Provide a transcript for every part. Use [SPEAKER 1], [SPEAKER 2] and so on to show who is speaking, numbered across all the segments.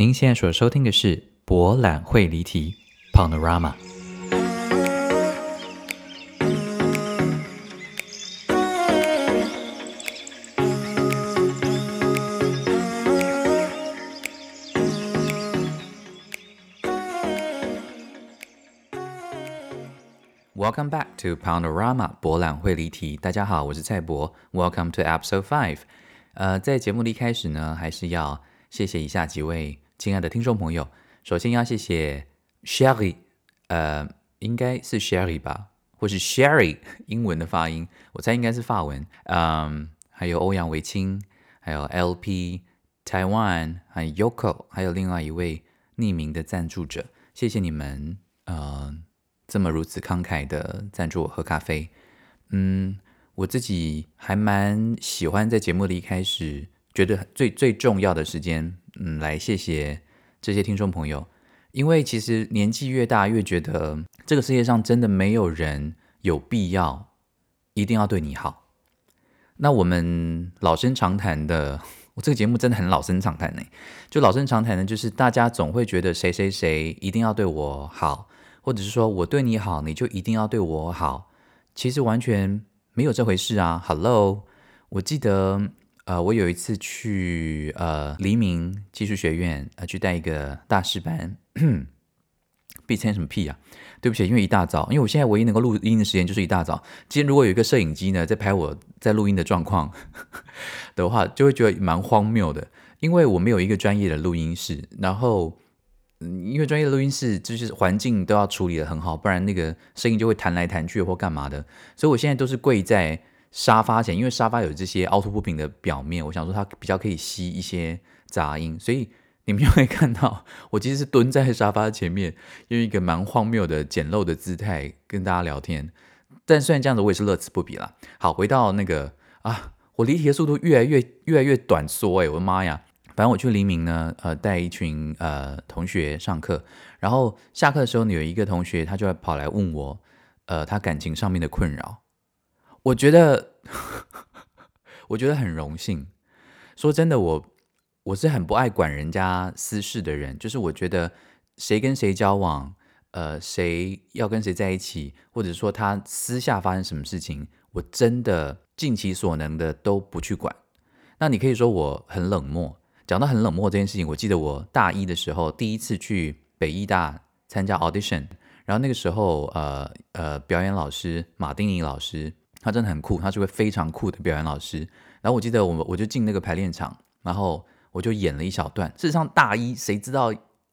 [SPEAKER 1] 您现在所收听的是《博览会离题》（Panorama）。Welcome back to Panorama 博览会离题。大家好，我是蔡博。Welcome to Episode Five。呃，在节目的一开始呢，还是要谢谢以下几位。亲爱的听众朋友，首先要谢谢 Sherry，呃，应该是 Sherry 吧，或是 Sherry，英文的发音，我猜应该是法文。嗯，还有欧阳维清，还有 LP Taiwan，还有 Yoko，还有另外一位匿名的赞助者，谢谢你们，呃，这么如此慷慨的赞助我喝咖啡。嗯，我自己还蛮喜欢在节目的一开始，觉得最最重要的时间。嗯，来谢谢这些听众朋友，因为其实年纪越大，越觉得这个世界上真的没有人有必要一定要对你好。那我们老生常谈的，我这个节目真的很老生常谈呢。就老生常谈的，就是大家总会觉得谁谁谁一定要对我好，或者是说我对你好，你就一定要对我好。其实完全没有这回事啊！Hello，我记得。呃，我有一次去呃黎明技术学院呃去带一个大师班，闭签什么屁啊？对不起，因为一大早，因为我现在唯一能够录音的时间就是一大早。今天如果有一个摄影机呢在拍我在录音的状况 的话，就会觉得蛮荒谬的，因为我没有一个专业的录音室，然后因为专业的录音室就是环境都要处理的很好，不然那个声音就会弹来弹去或干嘛的，所以我现在都是跪在。沙发前，因为沙发有这些凹凸不平的表面，我想说它比较可以吸一些杂音，所以你们就会看到我其实是蹲在沙发前面，用一个蛮荒谬的简陋的姿态跟大家聊天。但虽然这样子，我也是乐此不疲啦。好，回到那个啊，我离题的速度越来越越来越短缩哎，我的妈呀！反正我去黎明呢，呃，带一群呃同学上课，然后下课的时候呢，有一个同学他就跑来问我，呃，他感情上面的困扰。我觉得，我觉得很荣幸。说真的，我我是很不爱管人家私事的人。就是我觉得谁跟谁交往，呃，谁要跟谁在一起，或者说他私下发生什么事情，我真的尽其所能的都不去管。那你可以说我很冷漠。讲到很冷漠这件事情，我记得我大一的时候第一次去北艺大参加 audition，然后那个时候，呃呃，表演老师马丁尼老师。他真的很酷，他是位非常酷的表演老师。然后我记得我我就进那个排练场，然后我就演了一小段。事实上大一谁知道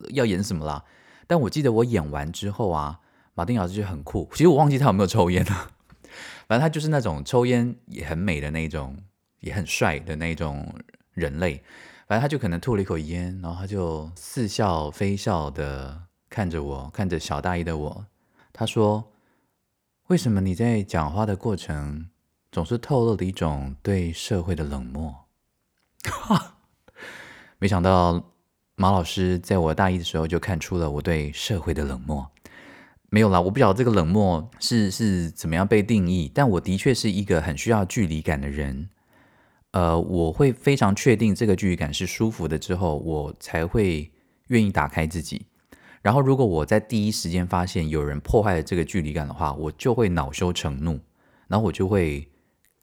[SPEAKER 1] 要演什么啦？但我记得我演完之后啊，马丁老师就很酷。其实我忘记他有没有抽烟了，反正他就是那种抽烟也很美的那种，也很帅的那种人类。反正他就可能吐了一口烟，然后他就似笑非笑的看着我，看着小大一的我，他说。为什么你在讲话的过程总是透露了一种对社会的冷漠？哈 没想到马老师在我大一的时候就看出了我对社会的冷漠。没有啦，我不晓得这个冷漠是是怎么样被定义，但我的确是一个很需要距离感的人。呃，我会非常确定这个距离感是舒服的之后，我才会愿意打开自己。然后，如果我在第一时间发现有人破坏了这个距离感的话，我就会恼羞成怒，然后我就会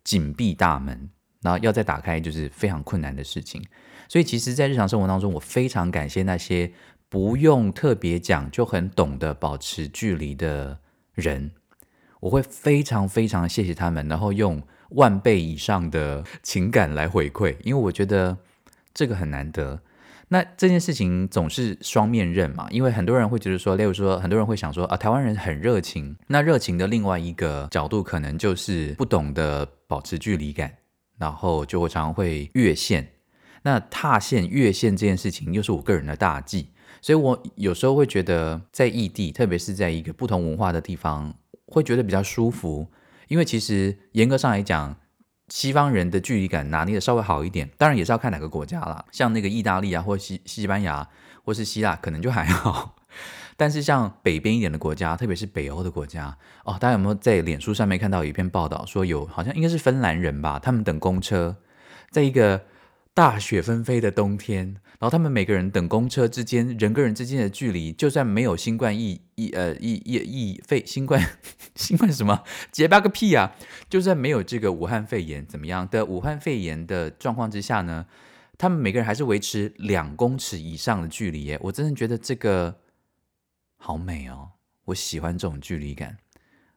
[SPEAKER 1] 紧闭大门，然后要再打开就是非常困难的事情。所以，其实，在日常生活当中，我非常感谢那些不用特别讲就很懂得保持距离的人，我会非常非常谢谢他们，然后用万倍以上的情感来回馈，因为我觉得这个很难得。那这件事情总是双面刃嘛，因为很多人会觉得说，例如说，很多人会想说啊，台湾人很热情。那热情的另外一个角度，可能就是不懂得保持距离感，然后就会常常会越线。那踏线越线这件事情，又是我个人的大忌，所以我有时候会觉得，在异地，特别是在一个不同文化的地方，会觉得比较舒服，因为其实严格上来讲。西方人的距离感拿捏的稍微好一点，当然也是要看哪个国家啦。像那个意大利啊，或西西班牙，或是希腊，可能就还好。但是像北边一点的国家，特别是北欧的国家，哦，大家有没有在脸书上面看到有一篇报道，说有好像应该是芬兰人吧，他们等公车，在一个大雪纷飞的冬天，然后他们每个人等公车之间，人跟人之间的距离，就算没有新冠疫疫呃疫疫疫肺新冠 新冠什么结巴个屁啊！就算没有这个武汉肺炎怎么样的武汉肺炎的状况之下呢，他们每个人还是维持两公尺以上的距离耶！我真的觉得这个好美哦，我喜欢这种距离感。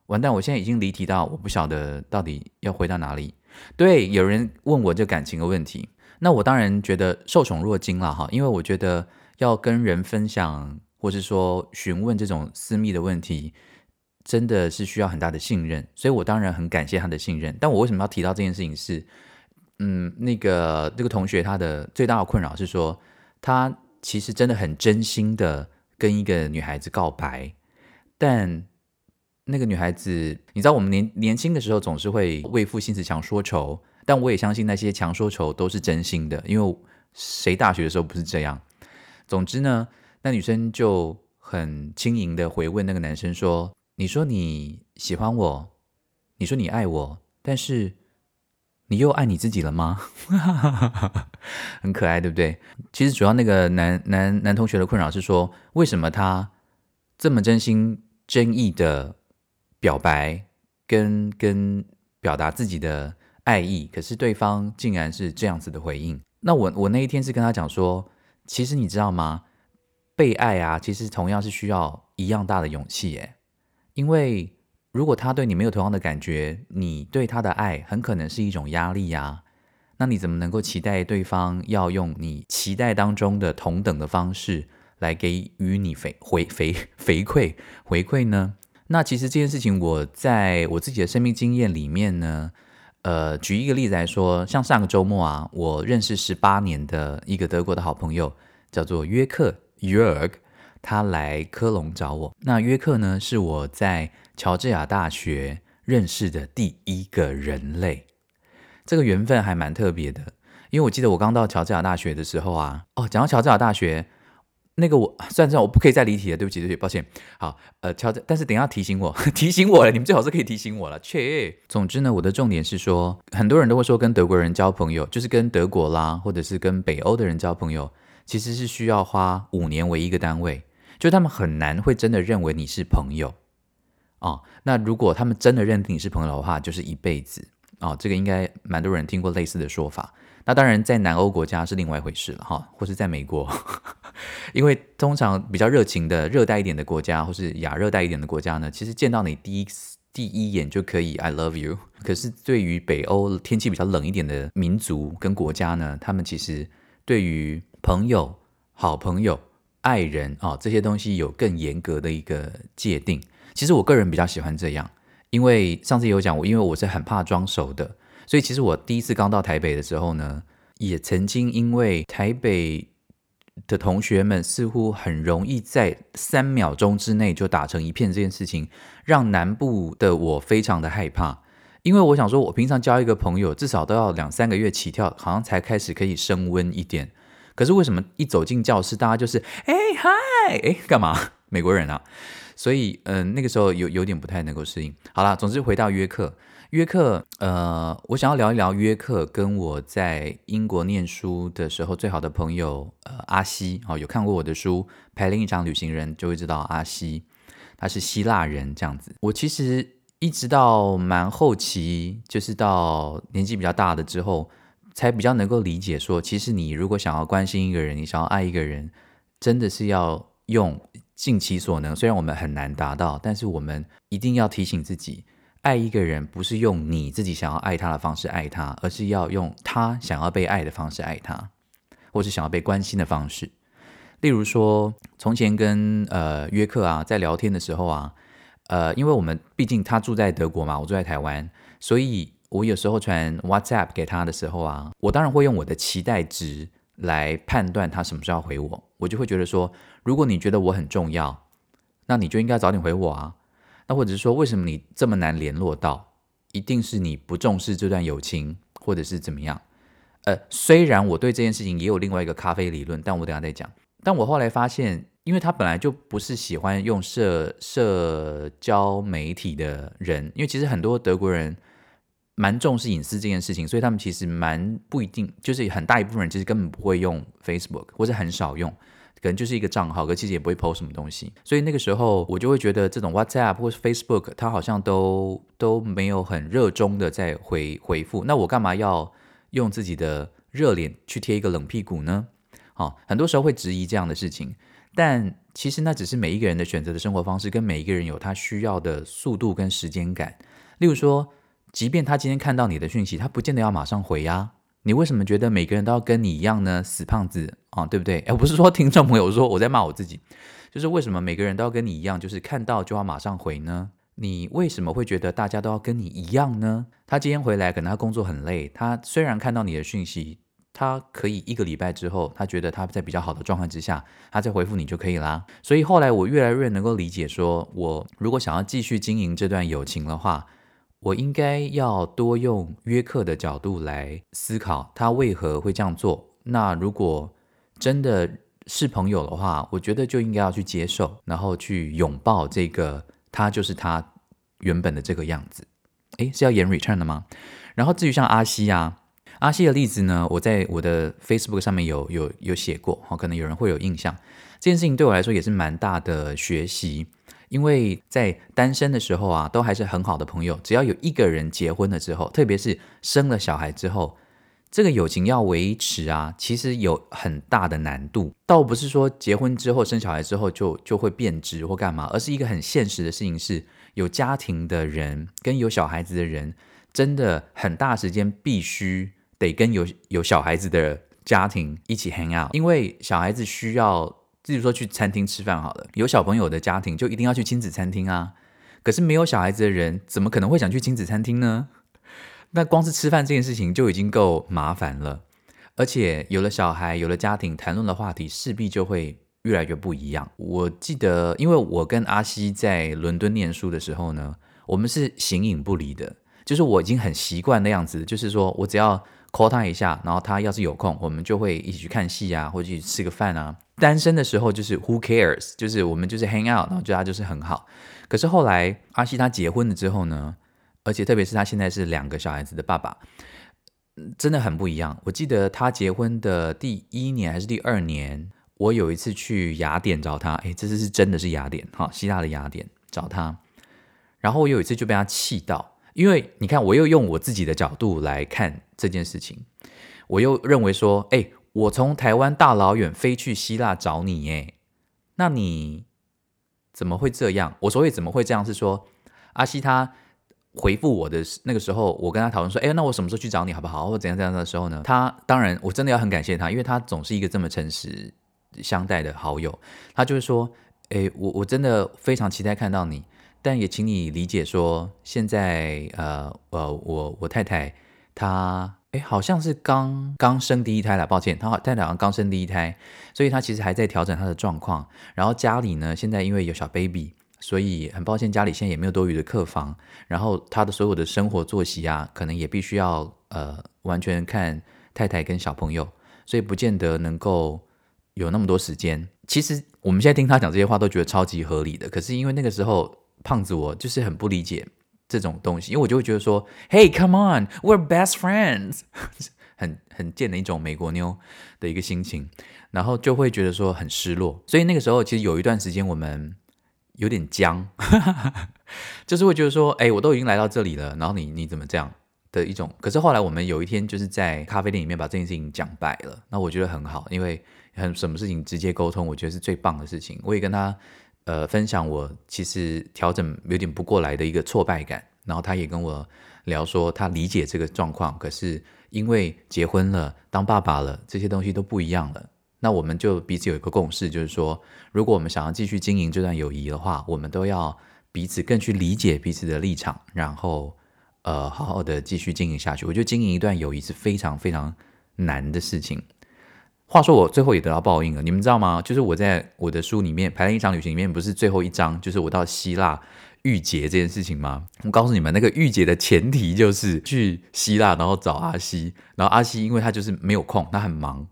[SPEAKER 1] 完蛋，我现在已经离题到我不晓得到底要回到哪里。对，有人问我这感情的问题，那我当然觉得受宠若惊了哈，因为我觉得要跟人分享，或是说询问这种私密的问题，真的是需要很大的信任，所以我当然很感谢他的信任。但我为什么要提到这件事情是，嗯，那个那个同学他的最大的困扰是说，他其实真的很真心的跟一个女孩子告白，但。那个女孩子，你知道我们年年轻的时候总是会为赋新词强说愁，但我也相信那些强说愁都是真心的，因为谁大学的时候不是这样？总之呢，那女生就很轻盈的回问那个男生说：“你说你喜欢我，你说你爱我，但是你又爱你自己了吗？” 很可爱，对不对？其实主要那个男男男同学的困扰是说，为什么他这么真心真意的？表白跟跟表达自己的爱意，可是对方竟然是这样子的回应。那我我那一天是跟他讲说，其实你知道吗？被爱啊，其实同样是需要一样大的勇气耶。因为如果他对你没有同样的感觉，你对他的爱很可能是一种压力呀。那你怎么能够期待对方要用你期待当中的同等的方式来给予你回回回回馈回馈呢？那其实这件事情，我在我自己的生命经验里面呢，呃，举一个例子来说，像上个周末啊，我认识十八年的一个德国的好朋友，叫做约克 （Jörg），他来科隆找我。那约克呢，是我在乔治亚大学认识的第一个人类，这个缘分还蛮特别的。因为我记得我刚到乔治亚大学的时候啊，哦，讲到乔治亚大学。那个我 算算，我不可以再离题了，对不起，对不起，抱歉。好，呃，乔治，但是等下提醒我，提醒我了，你们最好是可以提醒我了。切，总之呢，我的重点是说，很多人都会说跟德国人交朋友，就是跟德国啦，或者是跟北欧的人交朋友，其实是需要花五年为一个单位，就他们很难会真的认为你是朋友啊。那如果他们真的认定你是朋友的话，就是一辈子啊。这个应该蛮多人听过类似的说法。那当然，在南欧国家是另外一回事了哈，或是在美国，因为通常比较热情的热带一点的国家，或是亚热带一点的国家呢，其实见到你第一第一眼就可以 I love you。可是对于北欧天气比较冷一点的民族跟国家呢，他们其实对于朋友、好朋友、爱人啊这些东西有更严格的一个界定。其实我个人比较喜欢这样，因为上次有讲我，因为我是很怕装熟的。所以其实我第一次刚到台北的时候呢，也曾经因为台北的同学们似乎很容易在三秒钟之内就打成一片这件事情，让南部的我非常的害怕。因为我想说，我平常交一个朋友至少都要两三个月起跳，好像才开始可以升温一点。可是为什么一走进教室，大家就是哎嗨哎干嘛？美国人啊！所以嗯，那个时候有有点不太能够适应。好了，总之回到约克。约克，呃，我想要聊一聊约克跟我在英国念书的时候最好的朋友，呃，阿西，哦，有看过我的书《陪另一场旅行人》，就会知道阿西，他是希腊人这样子。我其实一直到蛮后期，就是到年纪比较大的之后，才比较能够理解说，其实你如果想要关心一个人，你想要爱一个人，真的是要用尽其所能。虽然我们很难达到，但是我们一定要提醒自己。爱一个人不是用你自己想要爱他的方式爱他，而是要用他想要被爱的方式爱他，或是想要被关心的方式。例如说，从前跟呃约克啊在聊天的时候啊，呃，因为我们毕竟他住在德国嘛，我住在台湾，所以我有时候传 WhatsApp 给他的时候啊，我当然会用我的期待值来判断他什么时候回我。我就会觉得说，如果你觉得我很重要，那你就应该早点回我啊。那或者是说，为什么你这么难联络到？一定是你不重视这段友情，或者是怎么样？呃，虽然我对这件事情也有另外一个咖啡理论，但我等下再讲。但我后来发现，因为他本来就不是喜欢用社社交媒体的人，因为其实很多德国人蛮重视隐私这件事情，所以他们其实蛮不一定，就是很大一部分人其实根本不会用 Facebook，或者很少用，可能就是一个账号，可其实也不会 post 什么东西。所以那个时候我就会觉得这种 WhatsApp 或是 Facebook，它好像都都没有很热衷的在回回复。那我干嘛要用自己的热脸去贴一个冷屁股呢？好，很多时候会质疑这样的事情，但其实那只是每一个人的选择的生活方式，跟每一个人有他需要的速度跟时间感。例如说。即便他今天看到你的讯息，他不见得要马上回呀。你为什么觉得每个人都要跟你一样呢？死胖子啊，对不对？哎，不是说听众朋友说我在骂我自己，就是为什么每个人都要跟你一样，就是看到就要马上回呢？你为什么会觉得大家都要跟你一样呢？他今天回来，可能他工作很累，他虽然看到你的讯息，他可以一个礼拜之后，他觉得他在比较好的状况之下，他再回复你就可以啦。所以后来我越来越能够理解，说我如果想要继续经营这段友情的话。我应该要多用约克的角度来思考，他为何会这样做。那如果真的是朋友的话，我觉得就应该要去接受，然后去拥抱这个他就是他原本的这个样子。诶，是要演 return 的吗？然后至于像阿西啊，阿西的例子呢，我在我的 Facebook 上面有有有写过，好，可能有人会有印象。这件事情对我来说也是蛮大的学习。因为在单身的时候啊，都还是很好的朋友。只要有一个人结婚了之后，特别是生了小孩之后，这个友情要维持啊，其实有很大的难度。倒不是说结婚之后生小孩之后就就会变质或干嘛，而是一个很现实的事情：是有家庭的人跟有小孩子的人，真的很大时间必须得跟有有小孩子的家庭一起 hang out，因为小孩子需要。例如说去餐厅吃饭好了，有小朋友的家庭就一定要去亲子餐厅啊。可是没有小孩子的人，怎么可能会想去亲子餐厅呢？那光是吃饭这件事情就已经够麻烦了，而且有了小孩，有了家庭，谈论的话题势必就会越来越不一样。我记得，因为我跟阿西在伦敦念书的时候呢，我们是形影不离的，就是我已经很习惯那样子，就是说我只要 call 他一下，然后他要是有空，我们就会一起去看戏啊，或者去吃个饭啊。单身的时候就是 Who cares？就是我们就是 hang out，然后觉得他就是很好。可是后来阿西他结婚了之后呢，而且特别是他现在是两个小孩子的爸爸，真的很不一样。我记得他结婚的第一年还是第二年，我有一次去雅典找他，哎，这次是真的是雅典哈，希腊的雅典找他。然后我有一次就被他气到，因为你看，我又用我自己的角度来看这件事情，我又认为说，哎。我从台湾大老远飞去希腊找你耶，那你怎么会这样？我所谓怎么会这样是说，阿西他回复我的那个时候，我跟他讨论说，哎，那我什么时候去找你好不好？或怎样怎样的时候呢？他当然我真的要很感谢他，因为他总是一个这么诚实相待的好友。他就是说，哎，我我真的非常期待看到你，但也请你理解说，现在呃呃，我我太太她。哎，好像是刚刚生第一胎了，抱歉，她太太好像刚生第一胎，所以她其实还在调整她的状况。然后家里呢，现在因为有小 baby，所以很抱歉，家里现在也没有多余的客房。然后他的所有的生活作息啊，可能也必须要呃完全看太太跟小朋友，所以不见得能够有那么多时间。其实我们现在听他讲这些话都觉得超级合理的，可是因为那个时候胖子我就是很不理解。这种东西，因为我就会觉得说，Hey，come on，we're best friends，很很贱的一种美国妞的一个心情，然后就会觉得说很失落。所以那个时候，其实有一段时间我们有点僵，就是会觉得说，哎，我都已经来到这里了，然后你你怎么这样的一种？可是后来我们有一天就是在咖啡店里面把这件事情讲白了，那我觉得很好，因为很什么事情直接沟通，我觉得是最棒的事情。我也跟他。呃，分享我其实调整有点不过来的一个挫败感，然后他也跟我聊说他理解这个状况，可是因为结婚了，当爸爸了，这些东西都不一样了。那我们就彼此有一个共识，就是说，如果我们想要继续经营这段友谊的话，我们都要彼此更去理解彼此的立场，然后呃，好好的继续经营下去。我觉得经营一段友谊是非常非常难的事情。话说我最后也得到报应了，你们知道吗？就是我在我的书里面排练一场旅行里面，不是最后一章，就是我到希腊遇劫这件事情吗？我告诉你们，那个遇劫的前提就是 去希腊，然后找阿西，然后阿西因为他就是没有空，他很忙，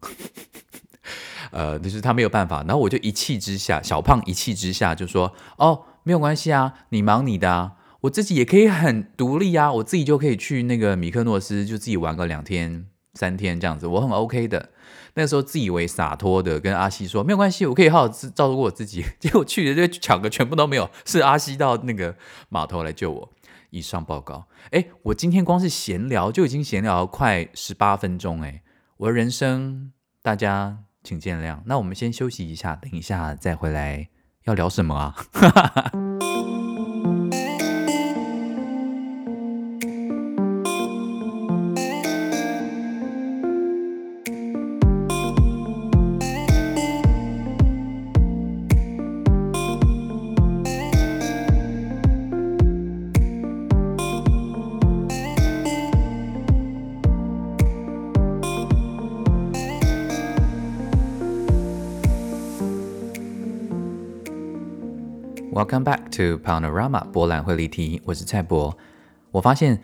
[SPEAKER 1] 呃，就是他没有办法，然后我就一气之下，小胖一气之下就说：“哦，没有关系啊，你忙你的啊。”我自己也可以很独立啊，我自己就可以去那个米克诺斯，就自己玩个两天三天这样子，我很 OK 的。那时候自以为洒脱的跟阿西说没有关系，我可以好好照照顾我自己。结果去的就抢个全部都没有，是阿西到那个码头来救我。以上报告。哎，我今天光是闲聊就已经闲聊快十八分钟，哎，我的人生大家请见谅。那我们先休息一下，等一下再回来要聊什么啊哈哈哈？Welcome back to Panorama 博览会例题，我是蔡博。我发现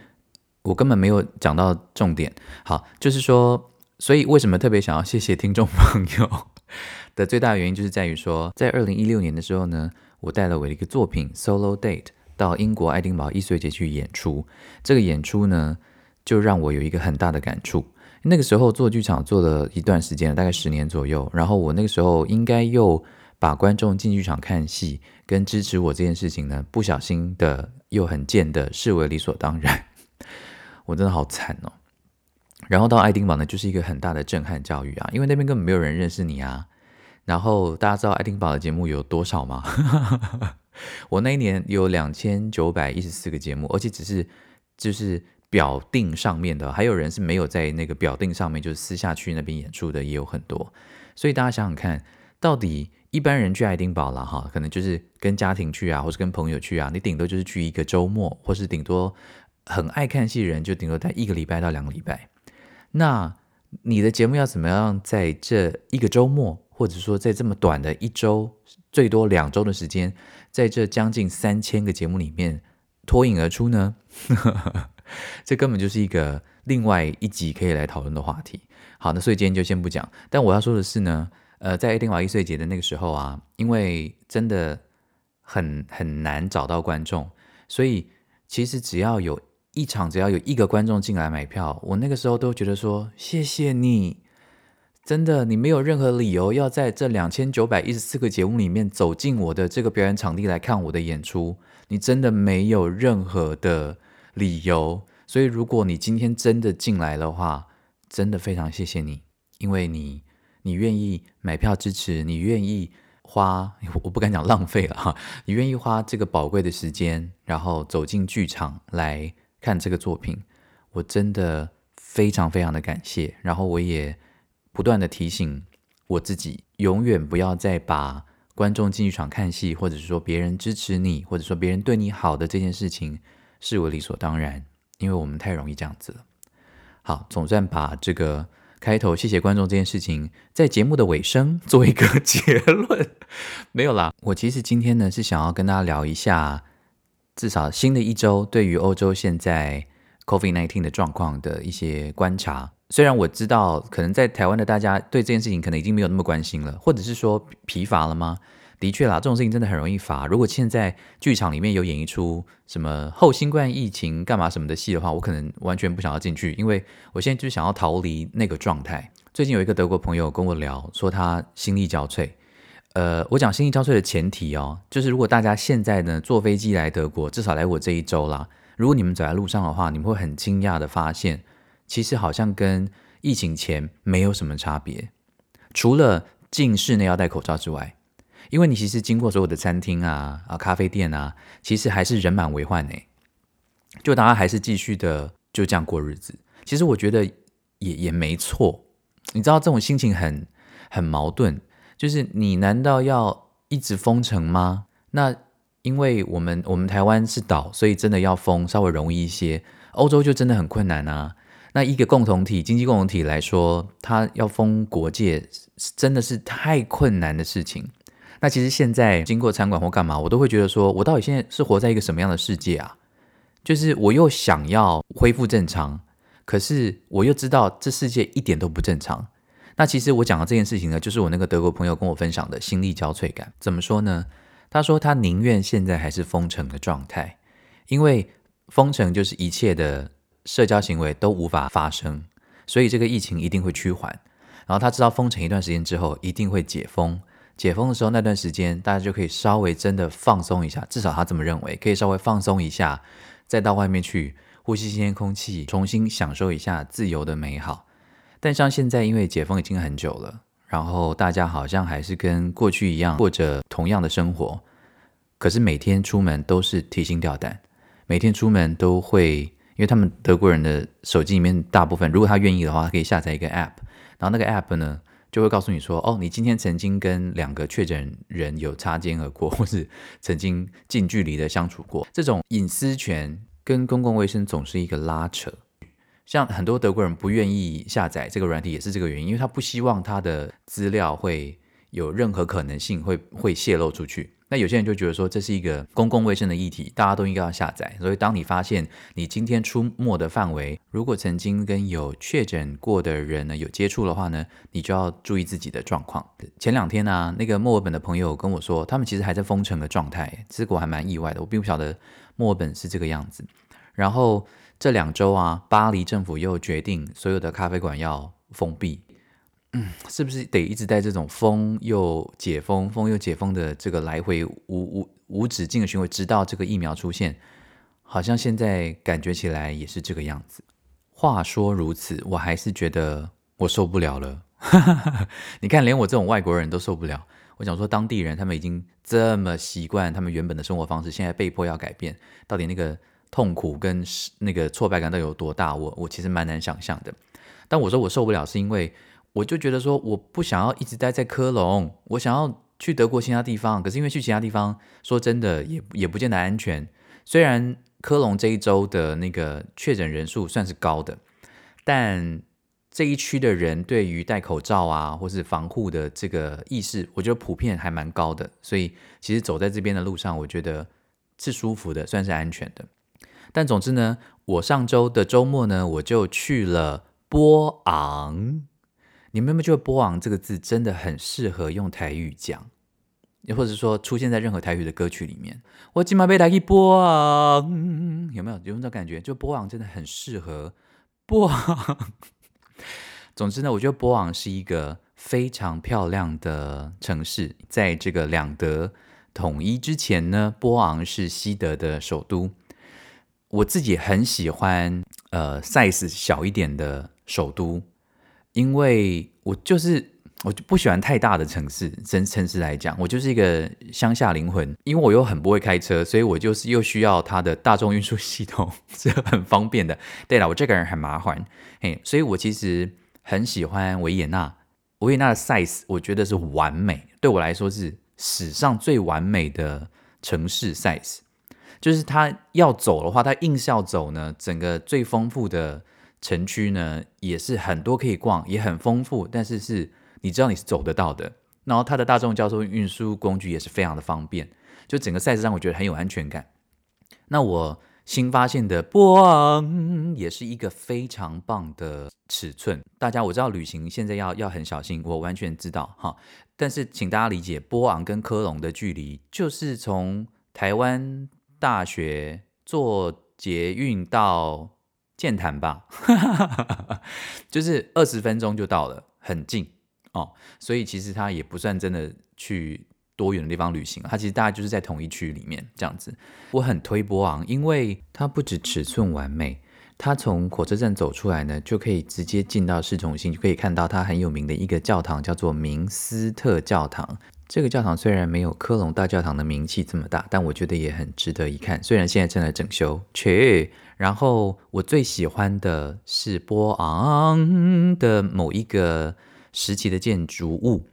[SPEAKER 1] 我根本没有讲到重点。好，就是说，所以为什么特别想要谢谢听众朋友的最大原因，就是在于说，在二零一六年的时候呢，我带了我的一个作品《Solo Date》到英国爱丁堡艺术节去演出。这个演出呢，就让我有一个很大的感触。那个时候做剧场做了一段时间，大概十年左右。然后我那个时候应该又把观众进剧场看戏。跟支持我这件事情呢，不小心的又很贱的视为理所当然，我真的好惨哦。然后到爱丁堡呢，就是一个很大的震撼教育啊，因为那边根本没有人认识你啊。然后大家知道爱丁堡的节目有多少吗？我那一年有两千九百一十四个节目，而且只是就是表定上面的，还有人是没有在那个表定上面，就是私下去那边演出的也有很多。所以大家想想看，到底。一般人去爱丁堡了哈，可能就是跟家庭去啊，或是跟朋友去啊。你顶多就是去一个周末，或是顶多很爱看戏的人就顶多待一个礼拜到两个礼拜。那你的节目要怎么样在这一个周末，或者说在这么短的一周，最多两周的时间，在这将近三千个节目里面脱颖而出呢？这根本就是一个另外一集可以来讨论的话题。好，那所以今天就先不讲。但我要说的是呢。呃，在爱丁堡一岁节的那个时候啊，因为真的很很难找到观众，所以其实只要有一场，只要有一个观众进来买票，我那个时候都觉得说谢谢你，真的，你没有任何理由要在这两千九百一十四个节目里面走进我的这个表演场地来看我的演出，你真的没有任何的理由。所以如果你今天真的进来的话，真的非常谢谢你，因为你。你愿意买票支持，你愿意花，我不敢讲浪费了哈，你愿意花这个宝贵的时间，然后走进剧场来看这个作品，我真的非常非常的感谢。然后我也不断的提醒我自己，永远不要再把观众进剧场看戏，或者是说别人支持你，或者说别人对你好的这件事情视为理所当然，因为我们太容易这样子了。好，总算把这个。开头谢谢观众这件事情，在节目的尾声做一个结论，没有啦。我其实今天呢是想要跟大家聊一下，至少新的一周对于欧洲现在 COVID-19 的状况的一些观察。虽然我知道，可能在台湾的大家对这件事情可能已经没有那么关心了，或者是说疲乏了吗？的确啦，这种事情真的很容易乏。如果现在剧场里面有演一出什么后新冠疫情干嘛什么的戏的话，我可能完全不想要进去，因为我现在就是想要逃离那个状态。最近有一个德国朋友跟我聊，说他心力交瘁。呃，我讲心力交瘁的前提哦，就是如果大家现在呢坐飞机来德国，至少来我这一周啦，如果你们走在路上的话，你们会很惊讶的发现，其实好像跟疫情前没有什么差别，除了进室内要戴口罩之外。因为你其实经过所有的餐厅啊啊咖啡店啊，其实还是人满为患呢，就大家还是继续的就这样过日子。其实我觉得也也没错，你知道这种心情很很矛盾，就是你难道要一直封城吗？那因为我们我们台湾是岛，所以真的要封稍微容易一些。欧洲就真的很困难啊。那一个共同体经济共同体来说，它要封国界，真的是太困难的事情。那其实现在经过餐馆或干嘛，我都会觉得说，我到底现在是活在一个什么样的世界啊？就是我又想要恢复正常，可是我又知道这世界一点都不正常。那其实我讲的这件事情呢，就是我那个德国朋友跟我分享的心力交瘁感。怎么说呢？他说他宁愿现在还是封城的状态，因为封城就是一切的社交行为都无法发生，所以这个疫情一定会趋缓。然后他知道封城一段时间之后一定会解封，解封的时候那段时间大家就可以稍微真的放松一下，至少他这么认为，可以稍微放松一下，再到外面去呼吸新鲜空气，重新享受一下自由的美好。但像现在因为解封已经很久了，然后大家好像还是跟过去一样过着同样的生活，可是每天出门都是提心吊胆。每天出门都会，因为他们德国人的手机里面大部分，如果他愿意的话，可以下载一个 app，然后那个 app 呢就会告诉你说，哦，你今天曾经跟两个确诊人有擦肩而过，或是曾经近距离的相处过。这种隐私权跟公共卫生总是一个拉扯，像很多德国人不愿意下载这个软体，也是这个原因，因为他不希望他的资料会有任何可能性会会泄露出去。那有些人就觉得说这是一个公共卫生的议题，大家都应该要下载。所以当你发现你今天出没的范围，如果曾经跟有确诊过的人呢有接触的话呢，你就要注意自己的状况。前两天呢，那个墨尔本的朋友跟我说，他们其实还在封城的状态，其实我还蛮意外的，我并不晓得墨尔本是这个样子。然后这两周啊，巴黎政府又决定所有的咖啡馆要封闭。嗯，是不是得一直在这种封又解封、封又解封的这个来回无无无止境的循环，直到这个疫苗出现？好像现在感觉起来也是这个样子。话说如此，我还是觉得我受不了了。你看，连我这种外国人都受不了。我想说，当地人他们已经这么习惯他们原本的生活方式，现在被迫要改变，到底那个痛苦跟那个挫败感到底有多大？我我其实蛮难想象的。但我说我受不了，是因为。我就觉得说，我不想要一直待在科隆，我想要去德国其他地方。可是因为去其他地方，说真的也也不见得安全。虽然科隆这一周的那个确诊人数算是高的，但这一区的人对于戴口罩啊，或是防护的这个意识，我觉得普遍还蛮高的。所以其实走在这边的路上，我觉得是舒服的，算是安全的。但总之呢，我上周的周末呢，我就去了波昂。你们有没有觉得“波昂”这个字真的很适合用台语讲，又或者说出现在任何台语的歌曲里面？我今晚被打一波昂，有没有有那种感觉？就“波昂”真的很适合“波昂”。总之呢，我觉得波昂是一个非常漂亮的城市。在这个两德统一之前呢，波昂是西德的首都。我自己很喜欢呃，size 小一点的首都。因为我就是我就不喜欢太大的城市，城城市来讲，我就是一个乡下灵魂。因为我又很不会开车，所以我就是又需要它的大众运输系统 是很方便的。对了，我这个人很麻烦，嘿，所以我其实很喜欢维也纳。维也纳的 size 我觉得是完美，对我来说是史上最完美的城市 size。就是它要走的话，它硬是要走呢，整个最丰富的。城区呢也是很多可以逛，也很丰富，但是是你知道你是走得到的。然后它的大众交通运输工具也是非常的方便，就整个赛事让我觉得很有安全感。那我新发现的波昂也是一个非常棒的尺寸。大家我知道旅行现在要要很小心，我完全知道哈。但是请大家理解，波昂跟科隆的距离就是从台湾大学坐捷运到。健谈吧，就是二十分钟就到了，很近哦，所以其实它也不算真的去多远的地方旅行，它其实大概就是在同一区里面这样子。我很推波昂，因为它不止尺寸完美，它从火车站走出来呢，就可以直接进到市中心，就可以看到它很有名的一个教堂，叫做明斯特教堂。这个教堂虽然没有科隆大教堂的名气这么大，但我觉得也很值得一看。虽然现在正在整修，去。然后我最喜欢的是波昂的某一个时期的建筑物。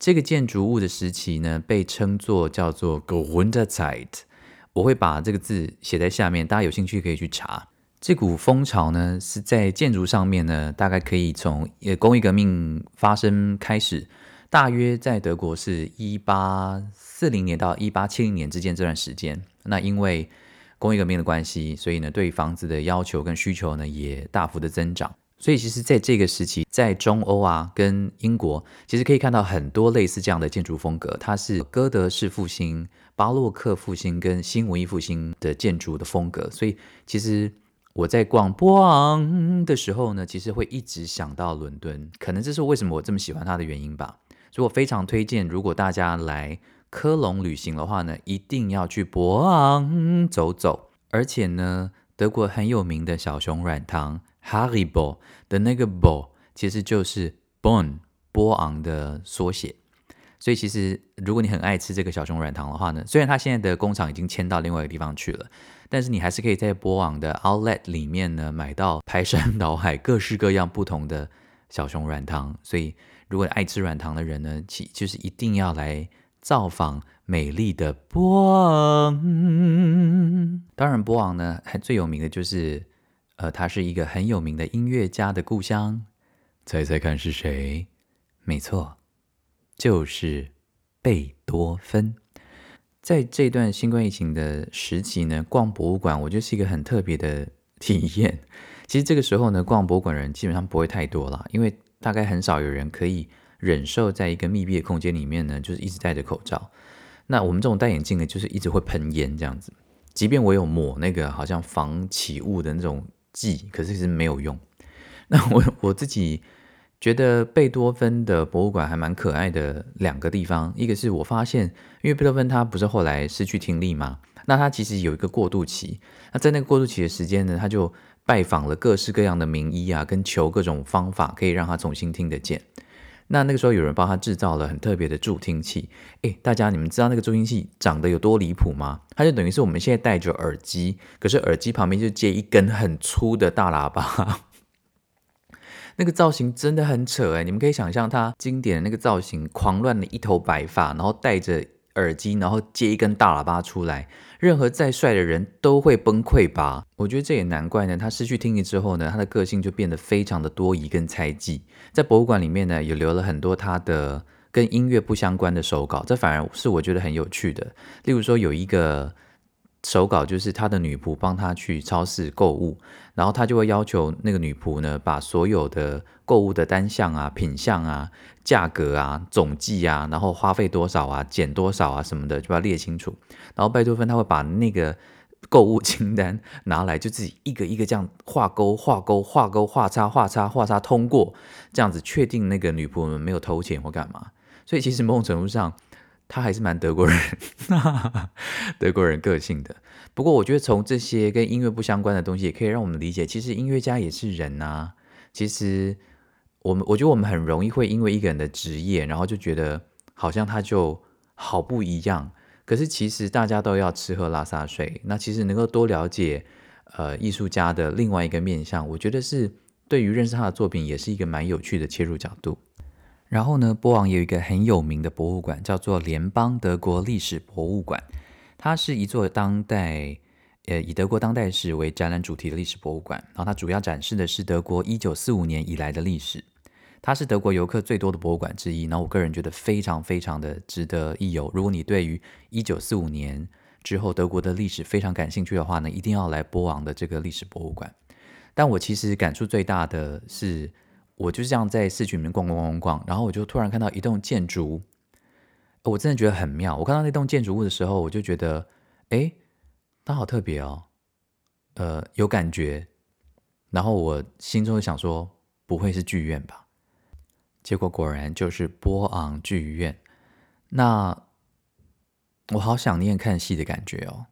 [SPEAKER 1] 这个建筑物的时期呢，被称作叫做 g o w i n d e r z e i t 我会把这个字写在下面，大家有兴趣可以去查。这股风潮呢，是在建筑上面呢，大概可以从呃工业革命发生开始。大约在德国是一八四零年到一八七零年之间这段时间，那因为工业革命的关系，所以呢对房子的要求跟需求呢也大幅的增长，所以其实在这个时期，在中欧啊跟英国，其实可以看到很多类似这样的建筑风格，它是哥德式复兴、巴洛克复兴跟新文艺复兴的建筑的风格。所以其实我在逛波昂的时候呢，其实会一直想到伦敦，可能这是为什么我这么喜欢它的原因吧。我非常推荐，如果大家来科隆旅行的话呢，一定要去波昂走走，而且呢，德国很有名的小熊软糖。Haribo 的那个 bo 其实就是 Bon 波昂的缩写，所以其实如果你很爱吃这个小熊软糖的话呢，虽然它现在的工厂已经迁到另外一个地方去了，但是你还是可以在波昂的 Outlet 里面呢买到排山 倒海、各式各样不同的小熊软糖。所以如果爱吃软糖的人呢，其就是一定要来造访美丽的波昂。当然，波昂呢还 最有名的就是。呃，它是一个很有名的音乐家的故乡，猜猜看是谁？没错，就是贝多芬。在这段新冠疫情的时期呢，逛博物馆我觉得是一个很特别的体验。其实这个时候呢，逛博物馆人基本上不会太多了，因为大概很少有人可以忍受在一个密闭的空间里面呢，就是一直戴着口罩。那我们这种戴眼镜的，就是一直会喷烟这样子。即便我有抹那个好像防起雾的那种。剂，可是其实没有用。那我我自己觉得贝多芬的博物馆还蛮可爱的两个地方，一个是我发现，因为贝多芬他不是后来失去听力吗？那他其实有一个过渡期。那在那个过渡期的时间呢，他就拜访了各式各样的名医啊，跟求各种方法可以让他重新听得见。那那个时候有人帮他制造了很特别的助听器。诶，大家你们知道那个助听器长得有多离谱吗？它就等于是我们现在戴着耳机，可是耳机旁边就接一根很粗的大喇叭。那个造型真的很扯诶，你们可以想象它经典的那个造型，狂乱的一头白发，然后戴着耳机，然后接一根大喇叭出来。任何再帅的人都会崩溃吧？我觉得这也难怪呢。他失去听力之后呢，他的个性就变得非常的多疑跟猜忌。在博物馆里面呢，也留了很多他的跟音乐不相关的手稿，这反而是我觉得很有趣的。例如说，有一个手稿就是他的女仆帮他去超市购物，然后他就会要求那个女仆呢，把所有的购物的单项啊、品项啊。价格啊，总计啊，然后花费多少啊，减多少啊，什么的就要列清楚。然后贝多芬他会把那个购物清单 拿来，就自己一个一个这样画勾、画勾、画勾、画叉、画叉、画叉，通过这样子确定那个女仆们没有偷钱或干嘛。所以其实某种程度上，他还是蛮德国人，德国人个性的。不过我觉得从这些跟音乐不相关的东西，也可以让我们理解，其实音乐家也是人呐。其实。我们我觉得我们很容易会因为一个人的职业，然后就觉得好像他就好不一样。可是其实大家都要吃喝拉撒睡，那其实能够多了解呃艺术家的另外一个面相，我觉得是对于认识他的作品也是一个蛮有趣的切入角度。然后呢，波昂有一个很有名的博物馆，叫做联邦德国历史博物馆，它是一座当代。呃，以德国当代史为展览主题的历史博物馆，然后它主要展示的是德国一九四五年以来的历史。它是德国游客最多的博物馆之一，然后我个人觉得非常非常的值得一游。如果你对于一九四五年之后德国的历史非常感兴趣的话呢，一定要来波昂的这个历史博物馆。但我其实感触最大的是，我就是这样在市区里面逛逛逛逛逛，然后我就突然看到一栋建筑，我真的觉得很妙。我看到那栋建筑物的时候，我就觉得，哎。它好特别哦，呃，有感觉。然后我心中想说，不会是剧院吧？结果果然就是波昂剧院。那我好想念看戏的感觉哦。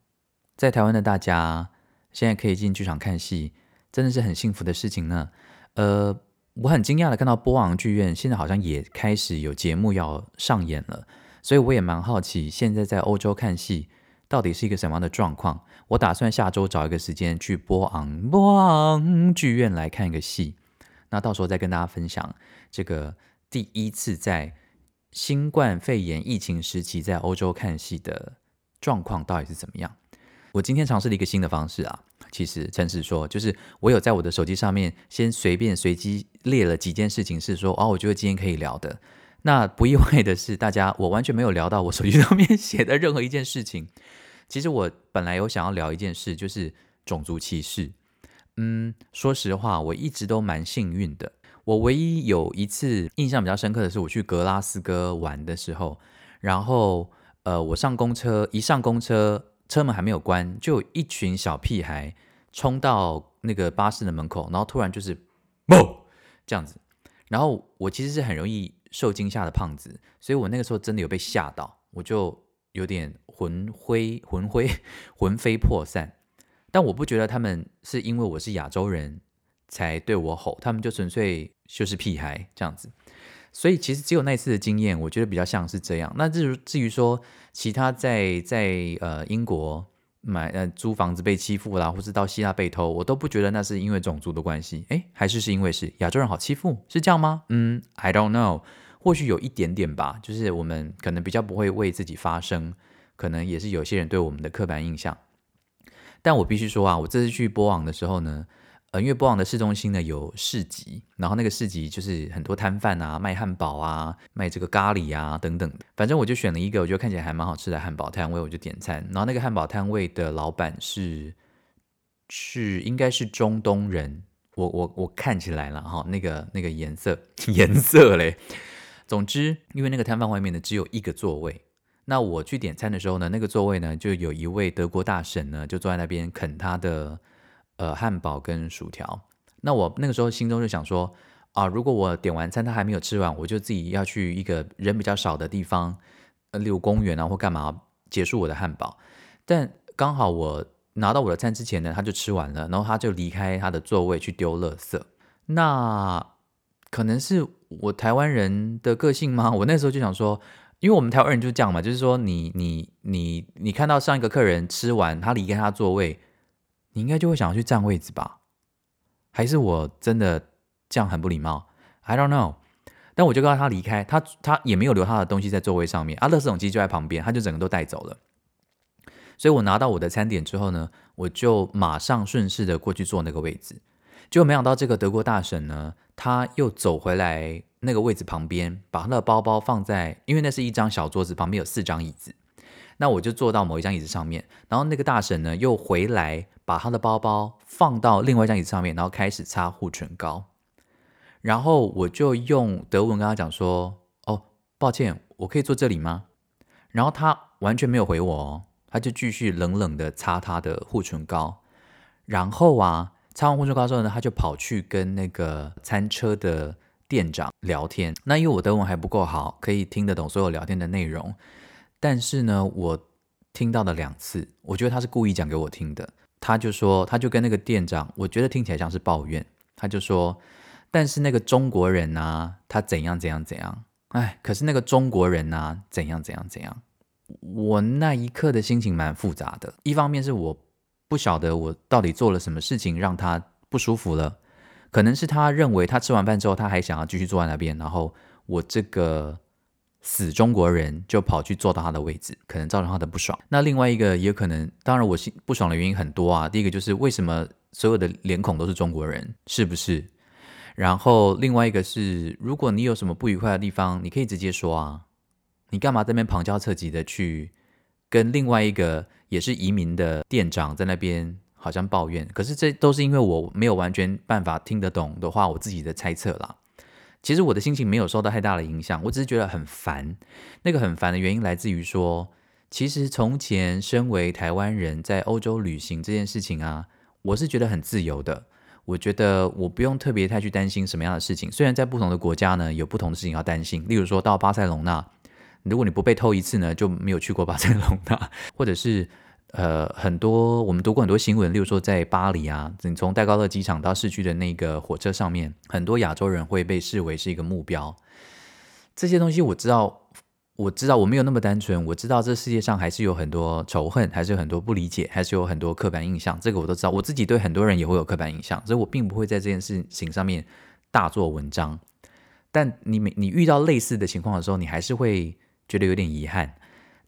[SPEAKER 1] 在台湾的大家现在可以进剧场看戏，真的是很幸福的事情呢。呃，我很惊讶的看到波昂剧院现在好像也开始有节目要上演了，所以我也蛮好奇，现在在欧洲看戏。到底是一个什么样的状况？我打算下周找一个时间去波昂波昂剧院来看一个戏，那到时候再跟大家分享这个第一次在新冠肺炎疫情时期在欧洲看戏的状况到底是怎么样。我今天尝试了一个新的方式啊，其实诚实说，就是我有在我的手机上面先随便随机列了几件事情，是说哦，我觉得今天可以聊的。那不意外的是，大家我完全没有聊到我手机上面 写的任何一件事情。其实我本来有想要聊一件事，就是种族歧视。嗯，说实话，我一直都蛮幸运的。我唯一有一次印象比较深刻的是，我去格拉斯哥玩的时候，然后呃，我上公车，一上公车，车门还没有关，就有一群小屁孩冲到那个巴士的门口，然后突然就是嘣这样子，然后我其实是很容易受惊吓的胖子，所以我那个时候真的有被吓到，我就有点魂飞魂飞 魂飞魄散。但我不觉得他们是因为我是亚洲人才对我吼，他们就纯粹就是屁孩这样子。所以其实只有那次的经验，我觉得比较像是这样。那至于至于说其他在在呃英国买呃租房子被欺负啦，或是到希腊被偷，我都不觉得那是因为种族的关系。诶，还是是因为是亚洲人好欺负，是这样吗？嗯，I don't know，或许有一点点吧。就是我们可能比较不会为自己发声，可能也是有些人对我们的刻板印象。但我必须说啊，我这次去波昂的时候呢，呃，因为波昂的市中心呢有市集，然后那个市集就是很多摊贩啊，卖汉堡啊，卖这个咖喱啊等等。反正我就选了一个我觉得看起来还蛮好吃的汉堡摊位，我就点餐。然后那个汉堡摊位的老板是是应该是中东人，我我我看起来了哈，那个那个颜色 颜色嘞。总之，因为那个摊贩外面呢只有一个座位。那我去点餐的时候呢，那个座位呢，就有一位德国大婶呢，就坐在那边啃他的呃汉堡跟薯条。那我那个时候心中就想说啊，如果我点完餐他还没有吃完，我就自己要去一个人比较少的地方，呃，例如公园啊或干嘛结束我的汉堡。但刚好我拿到我的餐之前呢，他就吃完了，然后他就离开他的座位去丢垃圾。那可能是我台湾人的个性吗？我那时候就想说。因为我们台湾人就这样嘛，就是说你你你你看到上一个客人吃完，他离开他座位，你应该就会想要去占位置吧？还是我真的这样很不礼貌？I don't know。但我就告诉他离开，他他也没有留他的东西在座位上面，啊，垃圾桶机就在旁边，他就整个都带走了。所以我拿到我的餐点之后呢，我就马上顺势的过去坐那个位置，结果没想到这个德国大婶呢，他又走回来。那个位置旁边，把他的包包放在，因为那是一张小桌子，旁边有四张椅子。那我就坐到某一张椅子上面，然后那个大婶呢又回来，把他的包包放到另外一张椅子上面，然后开始擦护唇膏。然后我就用德文跟他讲说：“哦，抱歉，我可以坐这里吗？”然后他完全没有回我哦，他就继续冷冷的擦他的护唇膏。然后啊，擦完护唇膏之后呢，他就跑去跟那个餐车的。店长聊天，那因为我德文还不够好，可以听得懂所有聊天的内容。但是呢，我听到了两次，我觉得他是故意讲给我听的。他就说，他就跟那个店长，我觉得听起来像是抱怨。他就说，但是那个中国人呢，他怎样怎样怎样，哎，可是那个中国人呢，怎样怎样怎样。我那一刻的心情蛮复杂的，一方面是我不晓得我到底做了什么事情让他不舒服了。可能是他认为他吃完饭之后，他还想要继续坐在那边，然后我这个死中国人就跑去坐到他的位置，可能造成他的不爽。那另外一个也可能，当然我心不爽的原因很多啊。第一个就是为什么所有的脸孔都是中国人，是不是？然后另外一个是，如果你有什么不愉快的地方，你可以直接说啊，你干嘛这边旁敲侧击的去跟另外一个也是移民的店长在那边？好像抱怨，可是这都是因为我没有完全办法听得懂的话，我自己的猜测啦。其实我的心情没有受到太大的影响，我只是觉得很烦。那个很烦的原因来自于说，其实从前身为台湾人在欧洲旅行这件事情啊，我是觉得很自由的。我觉得我不用特别太去担心什么样的事情。虽然在不同的国家呢，有不同的事情要担心。例如说到巴塞隆那，如果你不被偷一次呢，就没有去过巴塞隆纳，或者是。呃，很多我们读过很多新闻，例如说在巴黎啊，你从戴高乐机场到市区的那个火车上面，很多亚洲人会被视为是一个目标。这些东西我知道，我知道我没有那么单纯，我知道这世界上还是有很多仇恨，还是有很多不理解，还是有很多刻板印象。这个我都知道，我自己对很多人也会有刻板印象，所以我并不会在这件事情上面大做文章。但你每你遇到类似的情况的时候，你还是会觉得有点遗憾。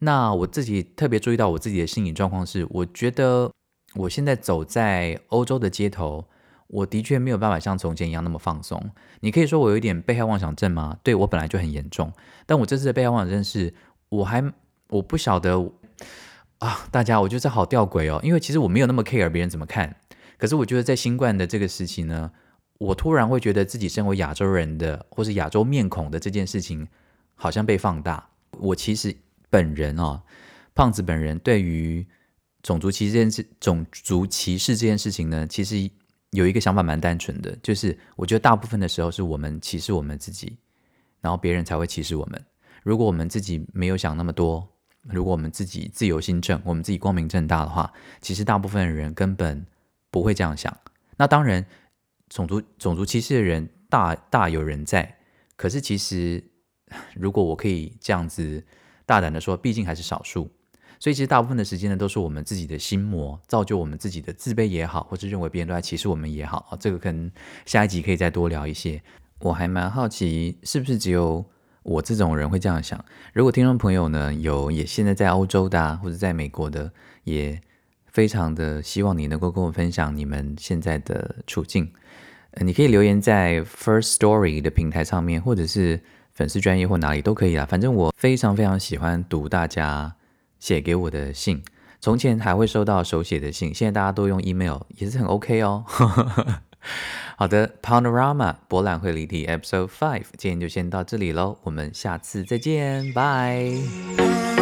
[SPEAKER 1] 那我自己特别注意到我自己的心理状况是，我觉得我现在走在欧洲的街头，我的确没有办法像从前一样那么放松。你可以说我有一点被害妄想症吗？对我本来就很严重，但我这次的被害妄想症是，我还我不晓得啊，大家我觉得这好吊诡哦，因为其实我没有那么 care 别人怎么看，可是我觉得在新冠的这个时期呢，我突然会觉得自己身为亚洲人的或是亚洲面孔的这件事情，好像被放大。我其实本人哦，胖子本人对于种族歧视这件事，种族歧视这件事情呢，其实有一个想法蛮单纯的，就是我觉得大部分的时候是我们歧视我们自己，然后别人才会歧视我们。如果我们自己没有想那么多，如果我们自己自由心正，我们自己光明正大的话，其实大部分的人根本不会这样想。那当然，种族种族歧视的人大大有人在，可是其实如果我可以这样子大胆的说，毕竟还是少数。所以其实大部分的时间呢，都是我们自己的心魔造就我们自己的自卑也好，或是认为别人都在歧视我们也好啊。这个可能下一集可以再多聊一些。我还蛮好奇，是不是只有我这种人会这样想？如果听众朋友呢有也现在在欧洲的或者在美国的，也非常的希望你能够跟我分享你们现在的处境。呃，你可以留言在 First Story 的平台上面，或者是粉丝专业或哪里都可以啦。反正我非常非常喜欢读大家。写给我的信，从前还会收到手写的信，现在大家都用 email，也是很 OK 哦。好的，Panorama 博览会离题 Episode Five，今天就先到这里喽，我们下次再见，拜。